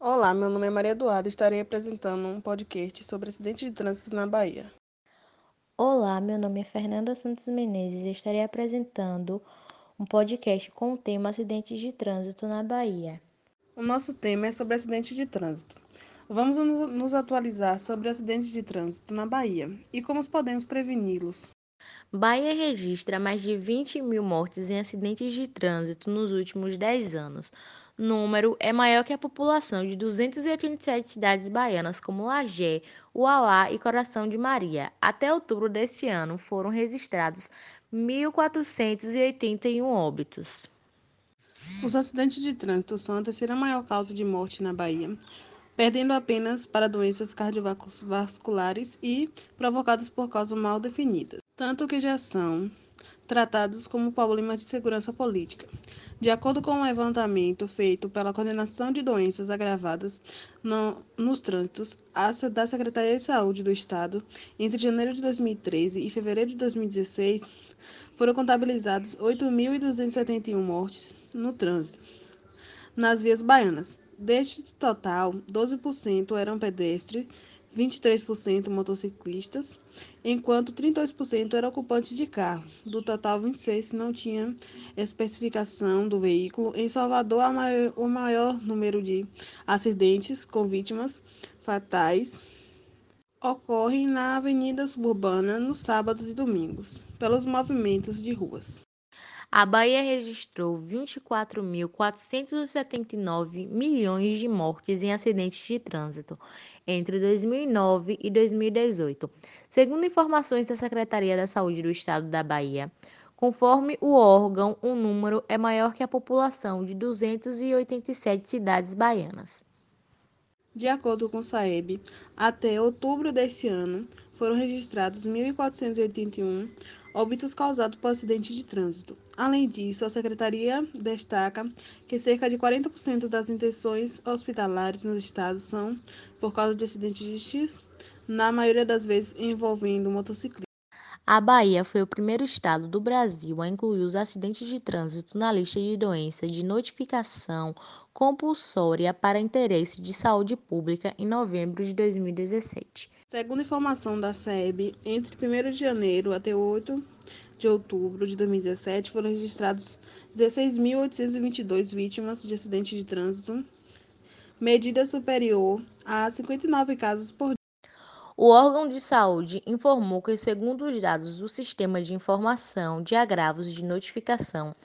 Olá, meu nome é Maria Eduarda e estarei apresentando um podcast sobre acidentes de trânsito na Bahia. Olá, meu nome é Fernanda Santos Menezes e estarei apresentando um podcast com o tema Acidentes de Trânsito na Bahia. O nosso tema é sobre acidentes de trânsito. Vamos nos atualizar sobre acidentes de trânsito na Bahia e como podemos preveni-los. Bahia registra mais de 20 mil mortes em acidentes de trânsito nos últimos 10 anos. Número é maior que a população de 287 cidades baianas, como Lagé, Uauá e Coração de Maria. Até outubro deste ano, foram registrados 1.481 óbitos. Os acidentes de trânsito são a terceira maior causa de morte na Bahia, perdendo apenas para doenças cardiovasculares e provocadas por causas mal definidas tanto que já são tratados como problemas de segurança política. De acordo com um levantamento feito pela Coordenação de Doenças Agravadas no, nos Trânsitos da Secretaria de Saúde do Estado, entre janeiro de 2013 e fevereiro de 2016, foram contabilizados 8.271 mortes no trânsito nas vias baianas. Deste total, 12% eram pedestres 23% motociclistas, enquanto 32% eram ocupantes de carro. Do total, 26% não tinham especificação do veículo. Em Salvador, maior, o maior número de acidentes com vítimas fatais ocorrem na avenida suburbana nos sábados e domingos, pelos movimentos de ruas. A Bahia registrou 24.479 milhões de mortes em acidentes de trânsito entre 2009 e 2018, segundo informações da Secretaria da Saúde do Estado da Bahia. Conforme o órgão, o número é maior que a população de 287 cidades baianas. De acordo com o SAEB, até outubro deste ano, foram registrados 1.481 óbitos causados por acidentes de trânsito. Além disso, a Secretaria destaca que cerca de 40% das intenções hospitalares no estado são por causa de acidentes, na maioria das vezes envolvendo motociclistas. A Bahia foi o primeiro estado do Brasil a incluir os acidentes de trânsito na lista de doenças de notificação compulsória para interesse de saúde pública em novembro de 2017. Segundo informação da SEB, entre 1 de janeiro até 8 de outubro de 2017 foram registrados 16.822 vítimas de acidentes de trânsito, medida superior a 59 casos por o órgão de saúde informou que, segundo os dados do Sistema de Informação de Agravos de Notificação,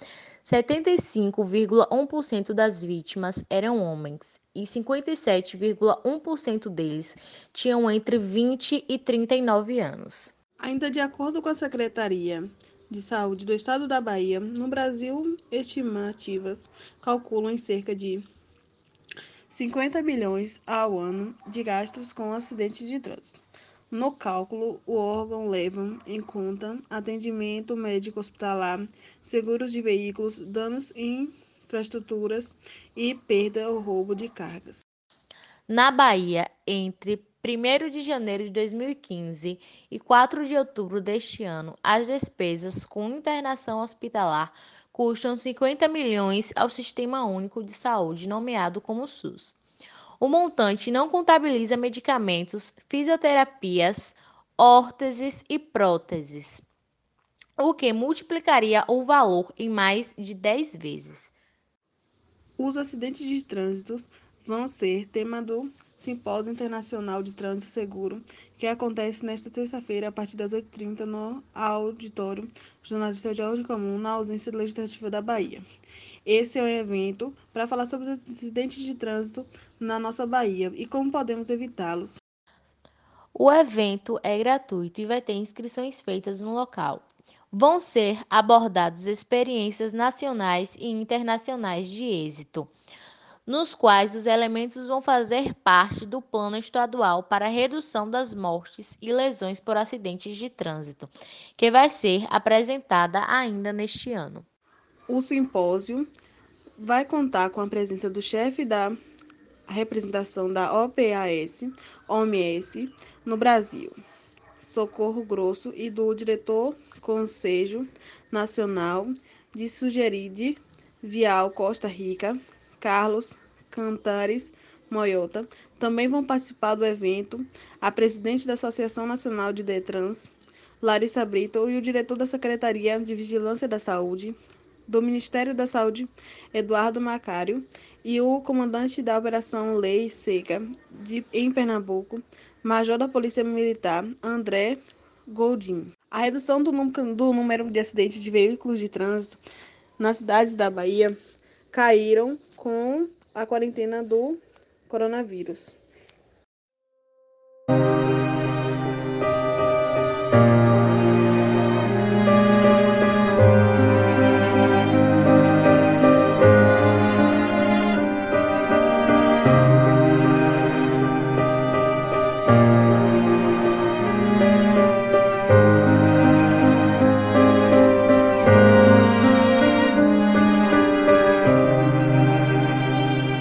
75,1% das vítimas eram homens e 57,1% deles tinham entre 20 e 39 anos. Ainda de acordo com a Secretaria de Saúde do Estado da Bahia, no Brasil, estimativas calculam em cerca de 50 bilhões ao ano de gastos com acidentes de trânsito. No cálculo, o órgão leva em conta atendimento médico hospitalar, seguros de veículos, danos em infraestruturas e perda ou roubo de cargas. Na Bahia, entre 1 de janeiro de 2015 e 4 de outubro deste ano, as despesas com internação hospitalar custam 50 milhões ao Sistema Único de Saúde, nomeado como SUS. O montante não contabiliza medicamentos, fisioterapias, órteses e próteses, o que multiplicaria o valor em mais de 10 vezes. Os acidentes de trânsito vão ser tema do Simpósio Internacional de Trânsito Seguro, que acontece nesta terça-feira, a partir das 8h30, no auditório jornalista Jorge Comum, na ausência legislativa da Bahia. Esse é um evento para falar sobre os acidentes de trânsito na nossa Bahia e como podemos evitá-los. O evento é gratuito e vai ter inscrições feitas no local. Vão ser abordadas experiências nacionais e internacionais de êxito nos quais os elementos vão fazer parte do Plano Estadual para a Redução das Mortes e Lesões por Acidentes de Trânsito, que vai ser apresentada ainda neste ano. O simpósio vai contar com a presença do chefe da representação da OPAS, OMS, no Brasil, Socorro Grosso, e do diretor Conselho Nacional de Sugeride Vial Costa Rica, Carlos Cantares Moyota. Também vão participar do evento a presidente da Associação Nacional de Detrans, Larissa Brito, e o diretor da Secretaria de Vigilância da Saúde, do Ministério da Saúde, Eduardo Macário, e o comandante da Operação Lei Seca de, em Pernambuco, Major da Polícia Militar, André Goldin. A redução do, do número de acidentes de veículos de trânsito nas cidades da Bahia caíram com a quarentena do coronavírus.